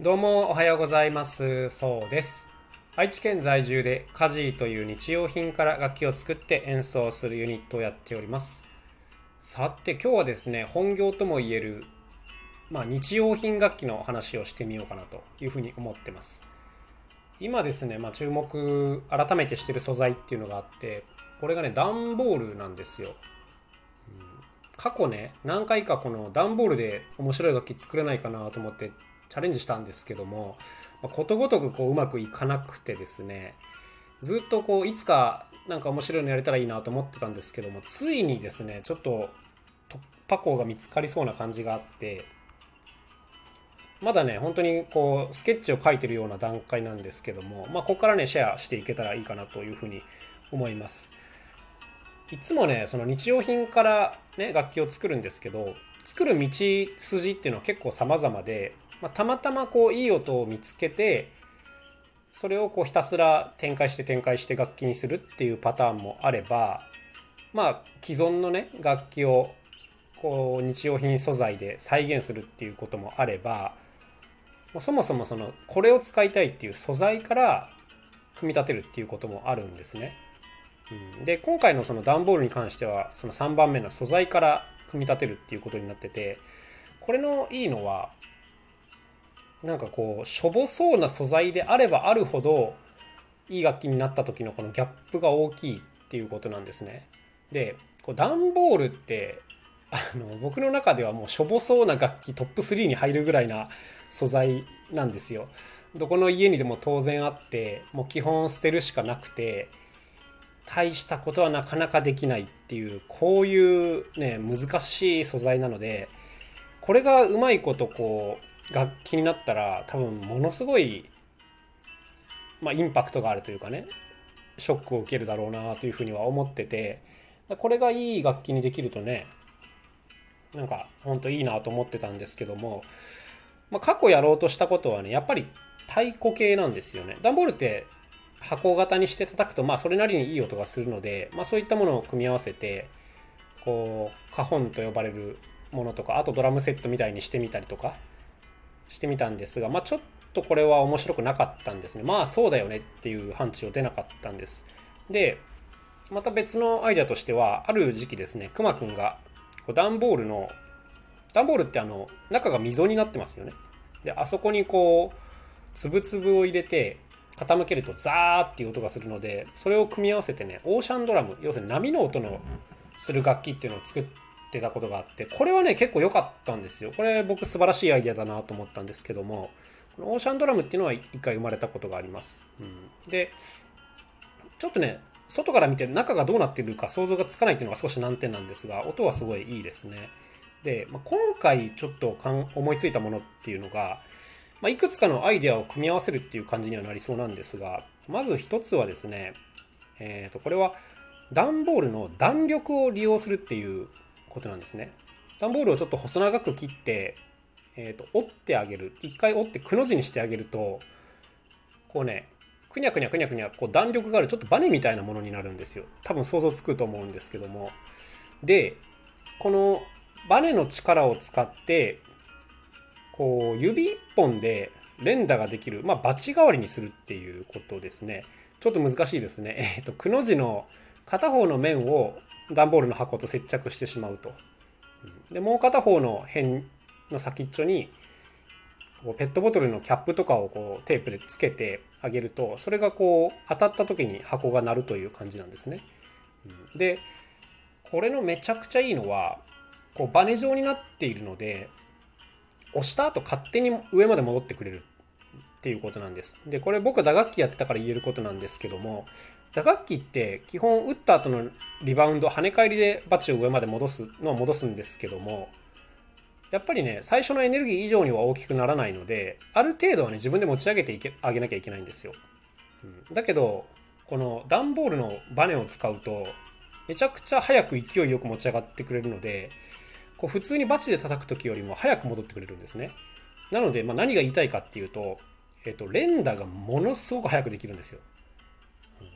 どうもおはようございます。そうです。愛知県在住でカジーという日用品から楽器を作って演奏するユニットをやっております。さて今日はですね、本業とも言える、まあ、日用品楽器の話をしてみようかなというふうに思ってます。今ですね、まあ、注目改めてしてる素材っていうのがあって、これがね、段ボールなんですよ。過去ね、何回かこの段ボールで面白い楽器作れないかなと思ってチャレンジしたんですけども、まあことごとくこううまくいかなくてですねずっとこういつかなんか面白いのやれたらいいなと思ってたんですけどもついにですねちょっと突破口が見つかりそうな感じがあってまだね本当にこうスケッチを描いてるような段階なんですけどもまあここからねシェアしていけたらいいかなというふうに思います。いつもねその日用品からね楽器を作るんですけど作る道筋っていうのは結構様々でまあ、たまたまこういい音を見つけてそれをこうひたすら展開して展開して楽器にするっていうパターンもあればまあ既存のね楽器をこう日用品素材で再現するっていうこともあればもうそもそもそのこれを使いたいっていう素材から組み立てるっていうこともあるんですね。うん、で今回のその段ボールに関してはその3番目の素材から組み立てるっていうことになっててこれのいいのはなんかこうしょぼそうな素材であればあるほどいい楽器になった時のこのギャップが大きいっていうことなんですね。でこう段ボールってあの僕の中ではもうしょぼそうな楽器トップ3に入るぐらいな素材なんですよ。どこの家にでも当然あってもう基本捨てるしかなくて大したことはなかなかできないっていうこういうね難しい素材なのでこれがうまいことこう楽器になったら多分ものすごい、まあ、インパクトがあるというかねショックを受けるだろうなというふうには思っててこれがいい楽器にできるとねなんかほんといいなと思ってたんですけども、まあ、過去やろうとしたことはねやっぱり太鼓系なんですよね。段ボールって箱型にして叩くとまあそれなりにいい音がするので、まあ、そういったものを組み合わせてこうカホンと呼ばれるものとかあとドラムセットみたいにしてみたりとかしてみたんですが、まあ、ちょっとこれは面白くなかったんですね。まあそうだよねっていう範疇出なかったんです。で、また別のアイデアとしては、ある時期ですね、くまくんが段ボールの、段ボールってあの中が溝になってますよね。で、あそこにこう、つぶつぶを入れて、傾けるとザーっていう音がするので、それを組み合わせてね、オーシャンドラム、要するに波の音のする楽器っていうのを作って、たことがあってこれはね結構良かったんですよ。これ僕素晴らしいアイデアだなと思ったんですけどもこのオーシャンドラムっていうのは一回生まれたことがあります、うん、でちょっとね外から見て中がどうなってるか想像がつかないっていうのが少し難点なんですが音はすごいいいですね。で、まあ、今回ちょっと思いついたものっていうのが、まあ、いくつかのアイデアを組み合わせるっていう感じにはなりそうなんですがまず一つはですねえー、とこれは段ボールの弾力を利用するっていうことなんですね。段ボールをちょっと細長く切って、えー、と折ってあげる。一回折ってくの字にしてあげるとこうねくにゃくにゃくにゃくにゃこう弾力があるちょっとバネみたいなものになるんですよ。多分想像つくと思うんですけども。でこのバネの力を使ってこう指一本で連打ができるまあバチ代わりにするっていうことですね。ちょっと難しいですね。えっ、ー、とくの字の片方の面を段ボールの箱と接着してしまうと。でもう片方の辺の先っちょにこうペットボトルのキャップとかをこうテープでつけてあげるとそれがこう当たった時に箱が鳴るという感じなんですね。でこれのめちゃくちゃいいのはこうバネ状になっているので押した後勝手に上まで戻ってくれるっていうことなんです。でこれ僕は打楽器やってたから言えることなんですけども打楽器って基本打った後のリバウンド跳ね返りでバチを上まで戻すのは戻すんですけどもやっぱりね最初のエネルギー以上には大きくならないのである程度はね自分で持ち上げていけあげなきゃいけないんですよ、うん、だけどこの段ボールのバネを使うとめちゃくちゃ早く勢いよく持ち上がってくれるのでこう普通にバチで叩く時よりも早く戻ってくれるんですね。なので、まあ、何が言いたいかっていうと、えっと、連打がものすごく早くできるんですよ。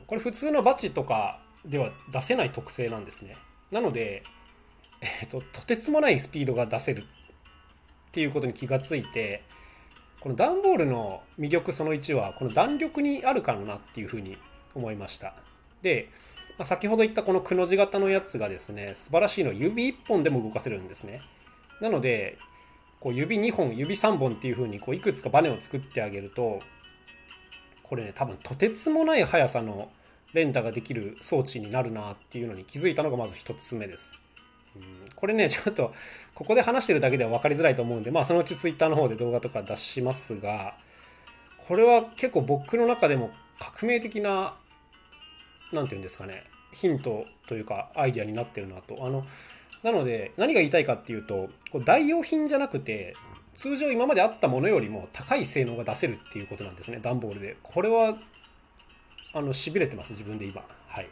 これ普通のバチとかでは出せない特性なんですね。なので、えっと、とてつもないスピードが出せるっていうことに気がついて、この段ボールの魅力その1はこの弾力にあるかなっていうふうに思いました。で、まあ、先ほど言ったこのくの字型のやつがですね素晴らしいのは指1本でも動かせるんですね。なのでこう指2本指3本っていうふうにこういくつかバネを作ってあげるとこれね多分とてつもない速さの連打ができる装置になるなっていうのに気づいたのがまず1つ目ですこれね、ちょっと、ここで話してるだけでは分かりづらいと思うんで、まあそのうち Twitter の方で動画とか出しますが、これは結構僕の中でも革命的な、何て言うんですかね、ヒントというかアイデアになってるなと。あの、なので何が言いたいかっていうと、こう代用品じゃなくて、通常今まであったものよりも高い性能が出せるっていうことなんですね、段ボールで。これは、あの、痺れてます、自分で今。はい。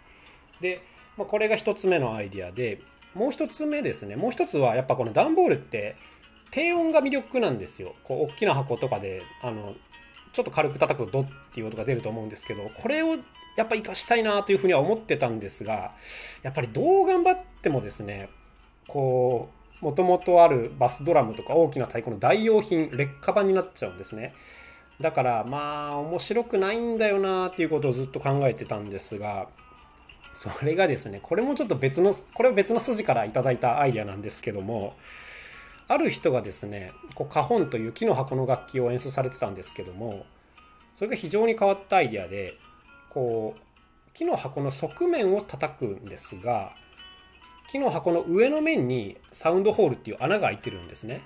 で、まあ、これが1つ目のアイデアで、もう一つ目ですねもう一つはやっぱこの段ボールって低音が魅力なんですよこう大きな箱とかであのちょっと軽く叩くとドッっていう音が出ると思うんですけどこれをやっぱ活かしたいなというふうには思ってたんですがやっぱりどう頑張ってもですねこうもともとあるバスドラムとか大きな太鼓の代用品劣化版になっちゃうんですね。だからまあ面白くないんだよなっていうことをずっと考えてたんですがそれがですね、これもちょっと別の、これは別の筋からいただいたアイデアなんですけども、ある人がですね、こうカホンという木の箱の楽器を演奏されてたんですけども、それが非常に変わったアイデアで、こう、木の箱の側面を叩くんですが、木の箱の上の面にサウンドホールっていう穴が開いてるんですね。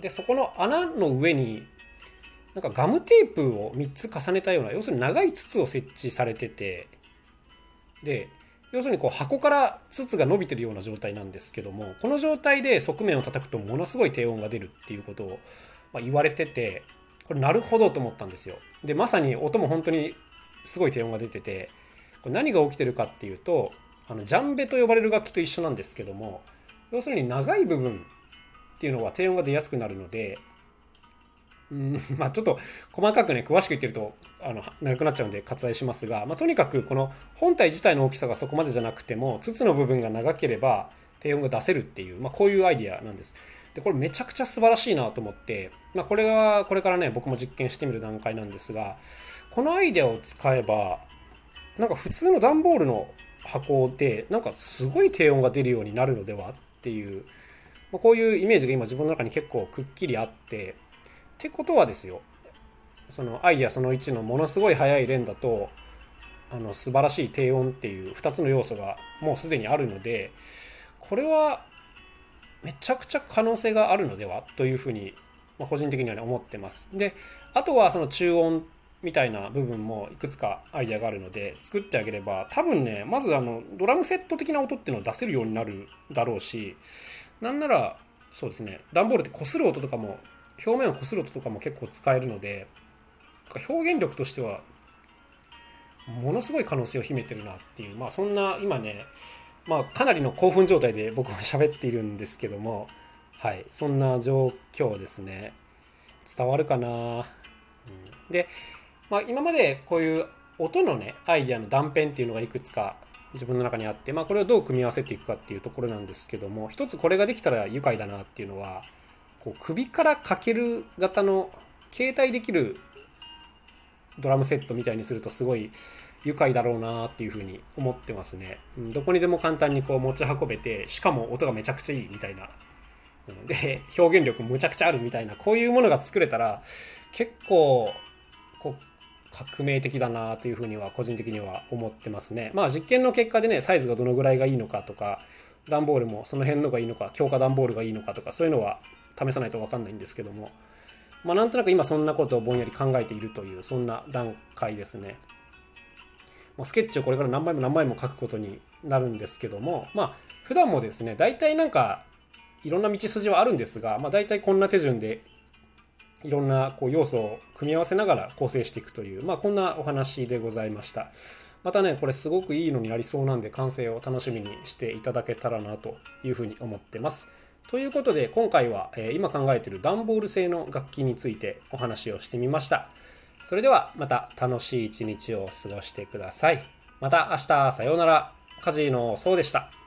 で、そこの穴の上に、なんかガムテープを3つ重ねたような、要するに長い筒を設置されてて、で要するにこう箱から筒が伸びてるような状態なんですけどもこの状態で側面を叩くとものすごい低音が出るっていうことを、ま言われててこれなるほどと思ったんですよでまさに音も本当にすごい低音が出ててこれ何が起きてるかっていうとあのジャンベと呼ばれる楽器と一緒なんですけども要するに長い部分っていうのは低音が出やすくなるのでうん、まあちょっと細かくね詳しく言ってるとあの長くなっちゃうんで割愛しますが、まあ、とにかくこの本体自体の大きさがそこまでじゃなくても筒の部分が長ければ低音が出せるっていう、まあ、こういうアイデアなんです。でこれめちゃくちゃ素晴らしいなと思って、まあ、これはこれからね僕も実験してみる段階なんですがこのアイデアを使えばなんか普通の段ボールの箱でなんかすごい低音が出るようになるのではっていう、まあ、こういうイメージが今自分の中に結構くっきりあってってことはですよそのアイデアその1のものすごい速い連打とあの素晴らしい低音っていう2つの要素がもうすでにあるのでこれはめちゃくちゃ可能性があるのでは？というふうに、ま、個人的には、ね、思ってます。であとはその中音みたいな部分もいくつかアイデアがあるので作ってあげれば多分ねまずあのドラムセット的な音っていうのを出せるようになるだろうしなんならそうですね段ボールって擦る音とかも表面をこする音とかも結構使えるので表現力としてはものすごい可能性を秘めてるなっていうまあそんな今ねまあかなりの興奮状態で僕は喋っているんですけどもはいそんな状況ですね。伝わるかな、うん、で、まあ、今までこういう音のねアイデアの断片っていうのがいくつか自分の中にあって、まあ、これをどう組み合わせていくかっていうところなんですけども一つこれができたら愉快だなっていうのはこう首からかける型の携帯できるドラムセットみたいにするとすごい愉快だろうなっていうふうに思ってますね。どこにでも簡単にこう持ち運べて、しかも音がめちゃくちゃいいみたいな。で、表現力むちゃくちゃあるみたいな、こういうものが作れたら結構こう革命的だなというふうには個人的には思ってますね。まあ実験の結果でね、サイズがどのぐらいがいいのかとか、段ボールもその辺のがいいのか、強化段ボールがいいのかとか、そういうのは試さないと分かんないんですけども、まあ、なんとなく今そんなことをぼんやり考えているというそんな段階ですね。もうスケッチをこれから何枚も何枚も書くことになるんですけどもまあ普段もですね大体なんかいろんな道筋はあるんですが、まあ、大体こんな手順でいろんなこう要素を組み合わせながら構成していくという、まあ、こんなお話でございました。またね、これすごくいいのになりそうなんで完成を楽しみにしていただけたらなというふうに思ってます。ということで今回は、え今考えている段ボール製の楽器についてお話をしてみました。それではまた楽しい一日を過ごしてください。また明日さようなら。カジーのそうでした。